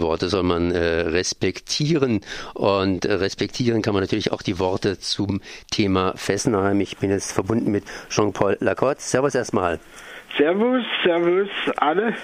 Worte soll man äh, respektieren und äh, respektieren kann man natürlich auch die Worte zum Thema Fessenheim. Ich bin jetzt verbunden mit Jean-Paul Lacotte. Servus erstmal. Servus, servus alle.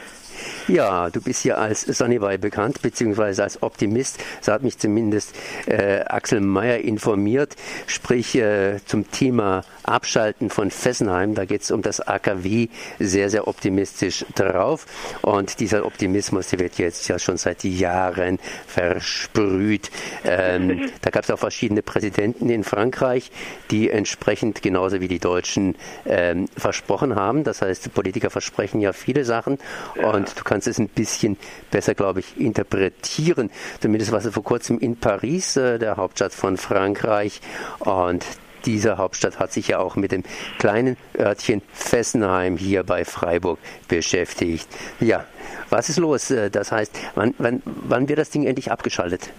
Ja, du bist ja als Sonnibay bekannt, beziehungsweise als Optimist. So hat mich zumindest äh, Axel Mayer informiert. Sprich äh, zum Thema Abschalten von Fessenheim. Da geht es um das AKW sehr, sehr optimistisch drauf. Und dieser Optimismus, der wird jetzt ja schon seit Jahren versprüht. Ähm, da gab es auch verschiedene Präsidenten in Frankreich, die entsprechend genauso wie die Deutschen ähm, versprochen haben. Das heißt, Politiker versprechen ja viele Sachen. Und du kannst es ein bisschen besser, glaube ich, interpretieren. Zumindest was vor kurzem in Paris, äh, der Hauptstadt von Frankreich. Und diese Hauptstadt hat sich ja auch mit dem kleinen Örtchen Fessenheim hier bei Freiburg beschäftigt. Ja, was ist los? Äh, das heißt, wann, wann, wann wird das Ding endlich abgeschaltet?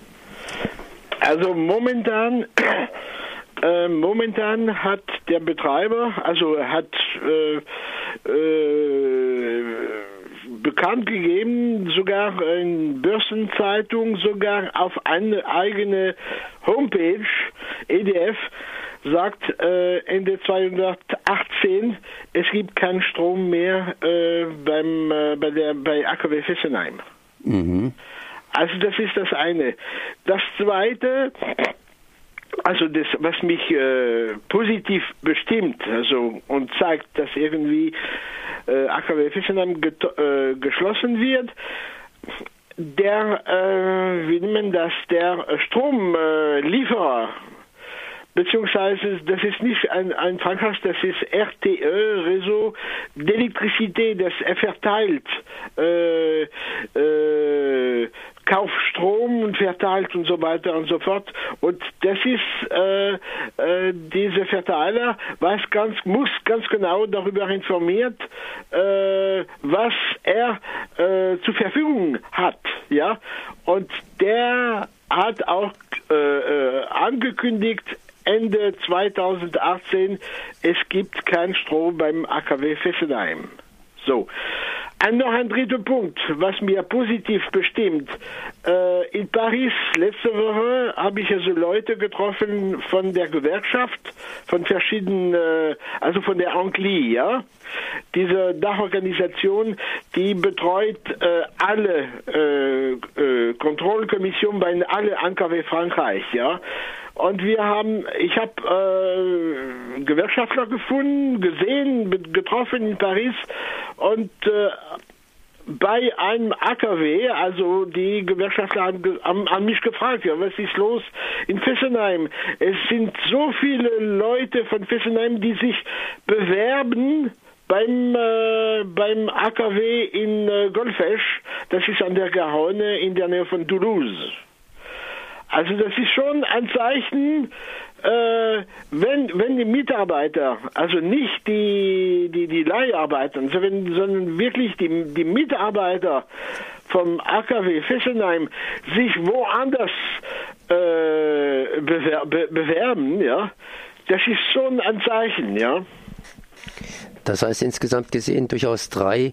Also momentan äh, momentan hat der Betreiber, also hat äh, äh, bekannt gegeben, sogar in Börsenzeitung, sogar auf eine eigene Homepage, EDF, sagt äh, Ende 2018, es gibt keinen Strom mehr äh, beim, äh, bei, der, bei AKW Fessenheim. Mhm. Also das ist das eine. Das zweite, also das, was mich äh, positiv bestimmt also, und zeigt, dass irgendwie äh, AKW Fessenheim äh, geschlossen wird, der, wie nennt man das, der Stromlieferer, beziehungsweise das ist nicht ein, ein Frankreich, das ist RTE, Réseau d'Électricité, das er verteilt äh, äh, kauft Strom und verteilt und so weiter und so fort. Und das ist, äh, äh, dieser Verteiler weiß ganz, muss ganz genau darüber informiert, äh, was er äh, zur Verfügung hat. Ja? Und der hat auch äh, äh, angekündigt, Ende 2018, es gibt keinen Strom beim AKW Fessenheim. So. Und noch ein dritter Punkt, was mir positiv bestimmt. Äh, in Paris letzte Woche habe ich also Leute getroffen von der Gewerkschaft, von verschiedenen, äh, also von der Ancli, ja. Diese Dachorganisation, die betreut äh, alle äh, äh, Kontrollkommissionen bei alle AKW Frankreich, ja. Und wir haben, ich habe äh, Gewerkschaftler gefunden, gesehen, getroffen in Paris und äh, bei einem AKW, also die Gewerkschaftler haben, haben, haben, mich gefragt, ja, was ist los in Fessenheim? Es sind so viele Leute von Fessenheim, die sich bewerben beim, äh, beim AKW in äh, Golfesch, das ist an der Garonne in der Nähe von Toulouse. Also das ist schon ein Zeichen, äh, wenn, wenn die Mitarbeiter, also nicht die, die, die Leiharbeiter, sondern, sondern wirklich die, die Mitarbeiter vom AKW Fessenheim sich woanders äh, bewer be bewerben, ja, das ist schon ein Zeichen, ja. Das heißt insgesamt gesehen durchaus drei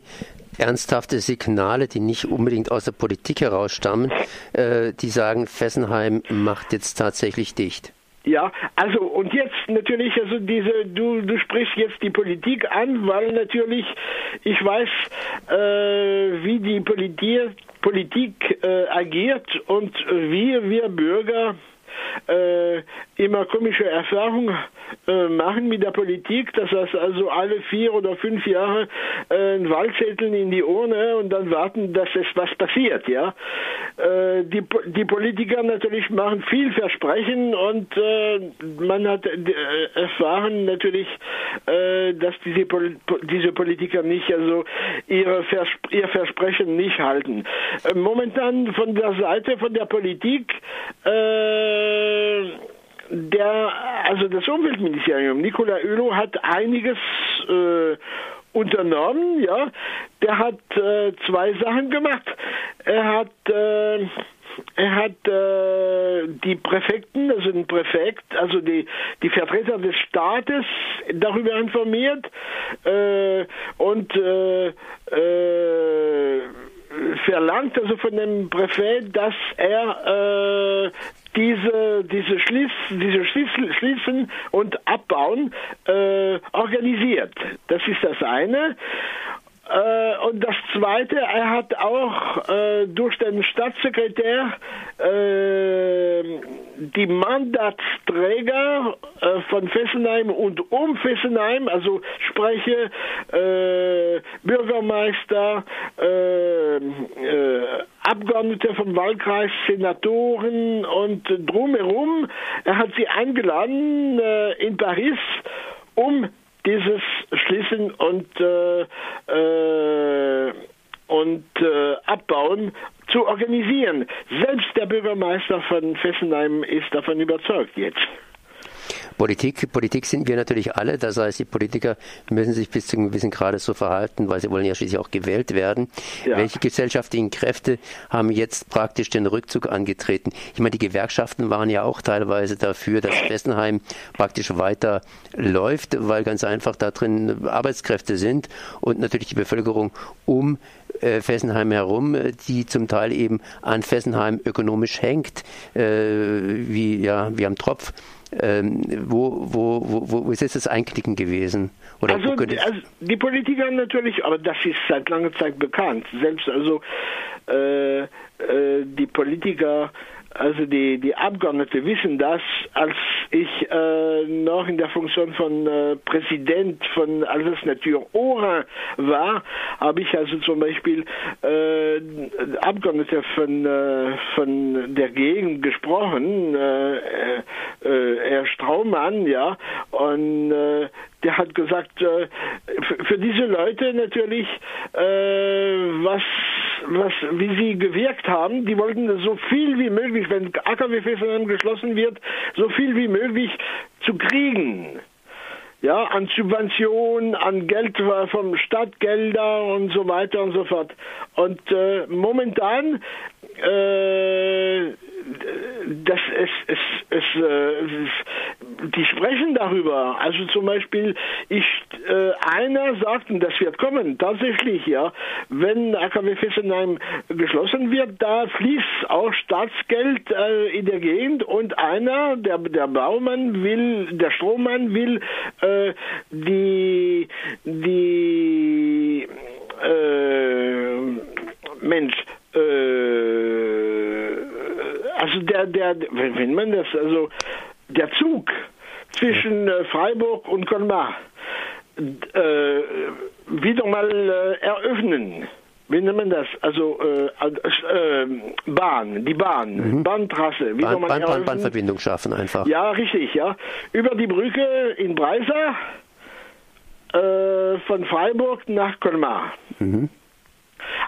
ernsthafte Signale, die nicht unbedingt aus der Politik herausstammen, äh, die sagen, Fessenheim macht jetzt tatsächlich dicht. Ja, also und jetzt natürlich, also diese, du, du sprichst jetzt die Politik an, weil natürlich ich weiß, äh, wie die Politik, Politik äh, agiert und wir, wir Bürger äh, immer komische Erfahrungen äh, machen mit der Politik, dass das also alle vier oder fünf Jahre äh, ein Wahlzettel in die Urne und dann warten, dass es was passiert, ja. Äh, die, die Politiker natürlich machen viel Versprechen und äh, man hat äh, erfahren natürlich, äh, dass diese, Pol diese Politiker nicht also ihre Vers ihr Versprechen nicht halten. Momentan von der Seite von der Politik der, also das Umweltministerium, Nicola Ölo, hat einiges äh, unternommen, ja. Der hat äh, zwei Sachen gemacht. Er hat äh, er hat äh, die Präfekten, also den Präfekt, also die, die Vertreter des Staates darüber informiert äh, und äh, äh verlangt also von dem Präfet, dass er äh, diese, diese, Schließ, diese Schließen, und Abbauen äh, organisiert. Das ist das eine. Äh, und das Zweite, er hat auch äh, durch den Staatssekretär äh, die Mandatsträger äh, von Fessenheim und um Fessenheim, also spreche äh, Bürgermeister, äh, Abgeordnete vom Wahlkreis, Senatoren und drumherum, er hat sie eingeladen in Paris, um dieses Schließen und, äh, äh, und äh, Abbauen zu organisieren. Selbst der Bürgermeister von Fessenheim ist davon überzeugt jetzt. Politik, Politik sind wir natürlich alle, das heißt, die Politiker müssen sich bis zu einem gewissen Grade so verhalten, weil sie wollen ja schließlich auch gewählt werden. Ja. Welche gesellschaftlichen Kräfte haben jetzt praktisch den Rückzug angetreten? Ich meine, die Gewerkschaften waren ja auch teilweise dafür, dass Fessenheim praktisch weiter läuft, weil ganz einfach da drin Arbeitskräfte sind und natürlich die Bevölkerung um äh, Fessenheim herum, die zum Teil eben an Fessenheim ökonomisch hängt, äh, wie, ja, wie am Tropf. Ähm, wo, wo, wo, wo ist jetzt das Einknicken gewesen? Oder also, also, die Politiker natürlich, aber das ist seit langer Zeit bekannt. Selbst also äh, äh, die Politiker also die, die Abgeordnete wissen das, als ich äh, noch in der Funktion von äh, Präsident von Alsace Nature Oran war, habe ich also zum Beispiel äh, Abgeordnete von, äh, von der Gegend gesprochen, äh, äh, Herr Straumann, ja, und der hat gesagt, für diese Leute natürlich, was, was, wie sie gewirkt haben, die wollten so viel wie möglich, wenn AKW Fessenheim geschlossen wird, so viel wie möglich zu kriegen ja, an Subventionen, an Geld vom Stadtgelder und so weiter und so fort. Und äh, momentan äh, das es, es, es, äh, die sprechen darüber. Also zum Beispiel, ich, äh, einer sagt, und das wird kommen, tatsächlich, ja, wenn AKW Fessenheim geschlossen wird, da fließt auch Staatsgeld äh, in der Gegend und einer, der, der Baumann will, der Strohmann will äh, die, die, äh, Mensch, äh, also der, der, wenn man das, also der Zug zwischen äh, Freiburg und Colmar äh, wieder mal äh, eröffnen. Wie nennt man das? Also äh, äh, Bahn, die Bahn, mhm. Bahntrasse. Wieder Bahn, mal Bahn, Bahn, Bahnverbindung schaffen einfach. Ja, richtig, ja. Über die Brücke in Breisa äh, von Freiburg nach Colmar. Mhm.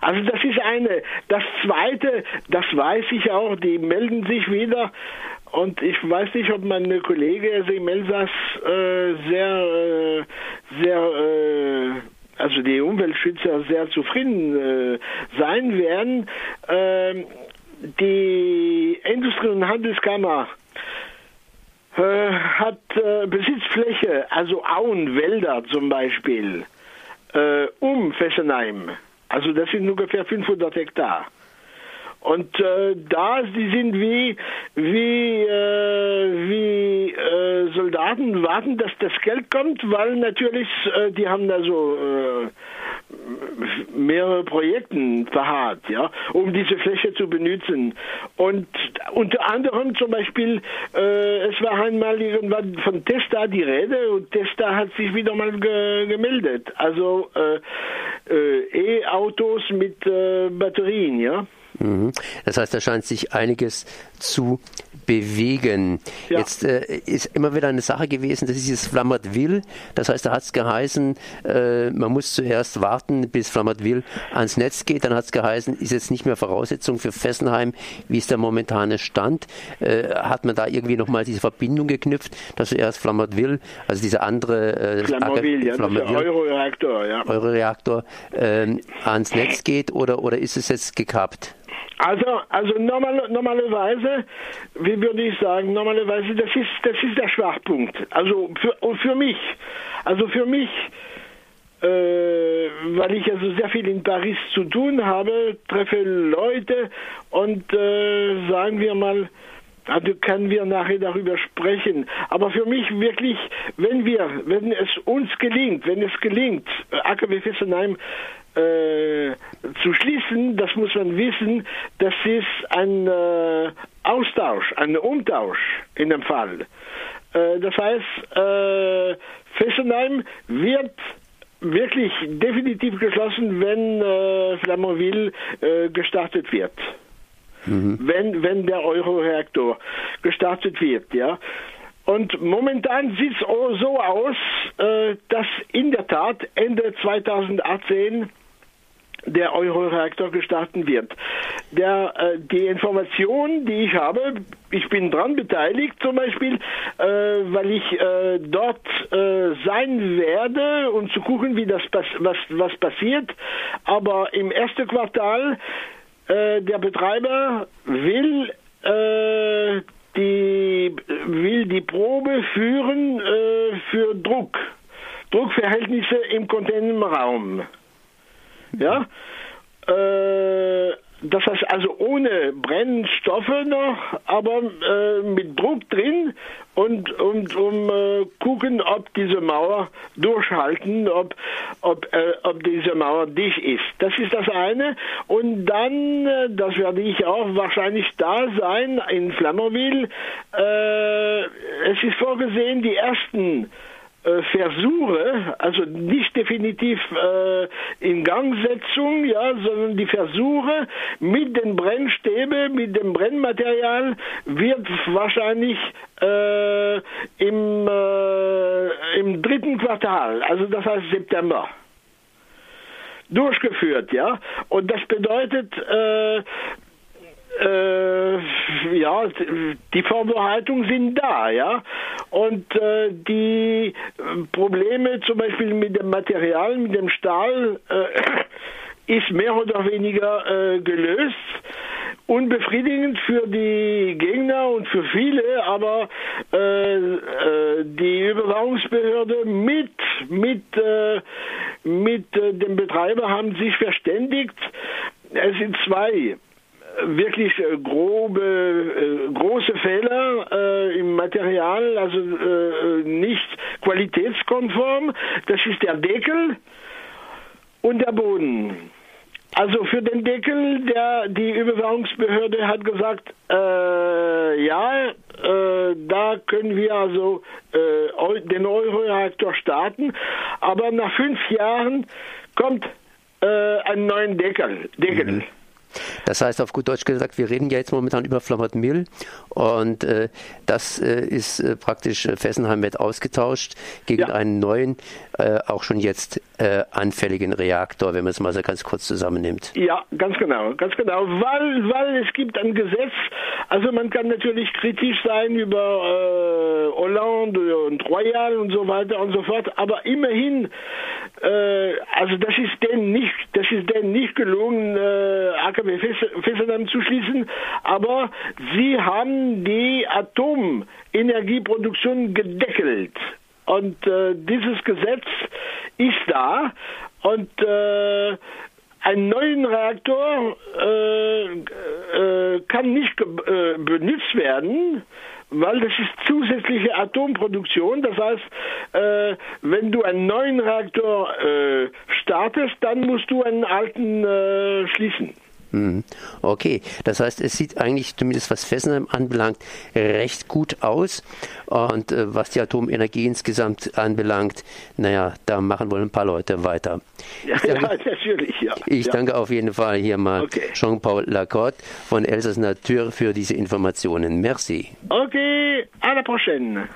Also das ist eine. Das zweite, das weiß ich auch, die melden sich wieder und ich weiß nicht, ob mein Kollege also im Elsass äh, sehr, äh, sehr, äh, also die Umweltschützer sehr zufrieden äh, sein werden. Ähm, die Industrie- und Handelskammer äh, hat äh, Besitzfläche, also Auenwälder zum Beispiel, um Fessenheim also das sind ungefähr 500 Hektar. Und äh, da, die sind wie, wie, äh, wie äh, Soldaten warten, dass das Geld kommt, weil natürlich, äh, die haben da so äh, mehrere Projekten verharrt, ja, um diese Fläche zu benutzen. Und unter anderem zum Beispiel, äh, es war einmal irgendwann von Testa die Rede und Testa hat sich wieder mal ge gemeldet. Also äh, äh, E-Autos mit äh, Batterien, ja. Das heißt, da scheint sich einiges zu bewegen. Ja. Jetzt äh, ist immer wieder eine Sache gewesen, das ist dieses Flammertville. Das heißt, da hat es geheißen, äh, man muss zuerst warten, bis Flammertville ans Netz geht. Dann hat es geheißen, ist jetzt nicht mehr Voraussetzung für Fessenheim, wie ist der momentane Stand. Äh, hat man da irgendwie nochmal diese Verbindung geknüpft, dass zuerst Flammertville, also dieser andere äh, Flammerville, ja, Euroreaktor, ja. Euroreaktor ähm, ans Netz geht oder, oder ist es jetzt gekappt? Also, also normal, normalerweise, wie würde ich sagen, normalerweise, das ist, das ist der Schwachpunkt. Also für, für mich, also für mich, äh, weil ich also sehr viel in Paris zu tun habe, treffe Leute und äh, sagen wir mal, also können wir nachher darüber sprechen. Aber für mich wirklich, wenn wir, wenn es uns gelingt, wenn es gelingt, äh, AKW Fessenheim äh, zu schließen, das muss man wissen, das ist ein äh, Austausch, ein Umtausch in dem Fall. Äh, das heißt, äh, Fessenheim wird wirklich definitiv geschlossen, wenn äh, Flamanville äh, gestartet wird. Mhm. Wenn, wenn der Euro-Reaktor gestartet wird, ja. Und momentan sieht es so aus, äh, dass in der Tat Ende 2018 der Euro-Reaktor gestartet wird. Der, äh, die Information, die ich habe, ich bin dran beteiligt zum Beispiel, äh, weil ich äh, dort äh, sein werde, um zu gucken, wie das was, was passiert. Aber im ersten Quartal äh, der Betreiber will äh, die will die Probe führen für Druck, Druckverhältnisse im Containerraum. Ja? Äh, das heißt also ohne Brennstoffe noch, aber äh, mit Druck drin und, und um äh, gucken, ob diese Mauer durchhalten, ob, ob, äh, ob diese Mauer dicht ist. Das ist das eine. Und dann, äh, das werde ich auch wahrscheinlich da sein in Flamerville. Äh, es ist vorgesehen, die ersten Versuche, also nicht definitiv äh, in Gangsetzung, ja, sondern die Versuche mit den Brennstäben, mit dem Brennmaterial wird wahrscheinlich äh, im, äh, im dritten Quartal, also das heißt September durchgeführt, ja. Und das bedeutet, äh, äh, ja, die Vorbereitungen sind da, ja. Und äh, die Probleme zum Beispiel mit dem Material, mit dem Stahl, äh, ist mehr oder weniger äh, gelöst. Unbefriedigend für die Gegner und für viele, aber äh, äh, die Überwachungsbehörde mit, mit, mit dem Betreiber haben sich verständigt. Es sind zwei wirklich äh, grobe, äh, große Fehler äh, im Material, also nicht qualitätskonform. Das ist der Deckel und der Boden. Also für den Deckel, der die Überwachungsbehörde hat gesagt, äh, ja, äh, da können wir also äh, den Euroreaktor starten, aber nach fünf Jahren kommt äh, ein neuer Deckel. Deckel. Mhm. Das heißt auf gut Deutsch gesagt, wir reden ja jetzt momentan über Flammert Mill und äh, das äh, ist äh, praktisch äh, Fessenheim wird ausgetauscht gegen ja. einen neuen, äh, auch schon jetzt äh, anfälligen Reaktor, wenn man es mal so ganz kurz zusammennimmt. Ja, ganz genau, ganz genau, weil, weil es gibt ein Gesetz, also man kann natürlich kritisch sein über Hollande und Royal und so weiter und so fort, aber immerhin, also das ist denen nicht, das ist denen nicht gelungen, AKW Fessenheim zu schließen, aber sie haben die Atomenergieproduktion gedeckelt. Und äh, dieses Gesetz ist da und äh, ein neuer Reaktor äh, äh, kann nicht äh, benutzt werden, weil das ist zusätzliche Atomproduktion. Das heißt, äh, wenn du einen neuen Reaktor äh, startest, dann musst du einen alten schließen. Mhm. Okay, das heißt, es sieht eigentlich zumindest was Fessenheim anbelangt recht gut aus. Und äh, was die Atomenergie insgesamt anbelangt, naja, da machen wohl ein paar Leute weiter. Ja, danke, ja natürlich. Ja. Ich ja. danke auf jeden Fall hier mal okay. Jean-Paul Lacotte von Elsass Natur für diese Informationen. Merci. Okay, à la prochaine.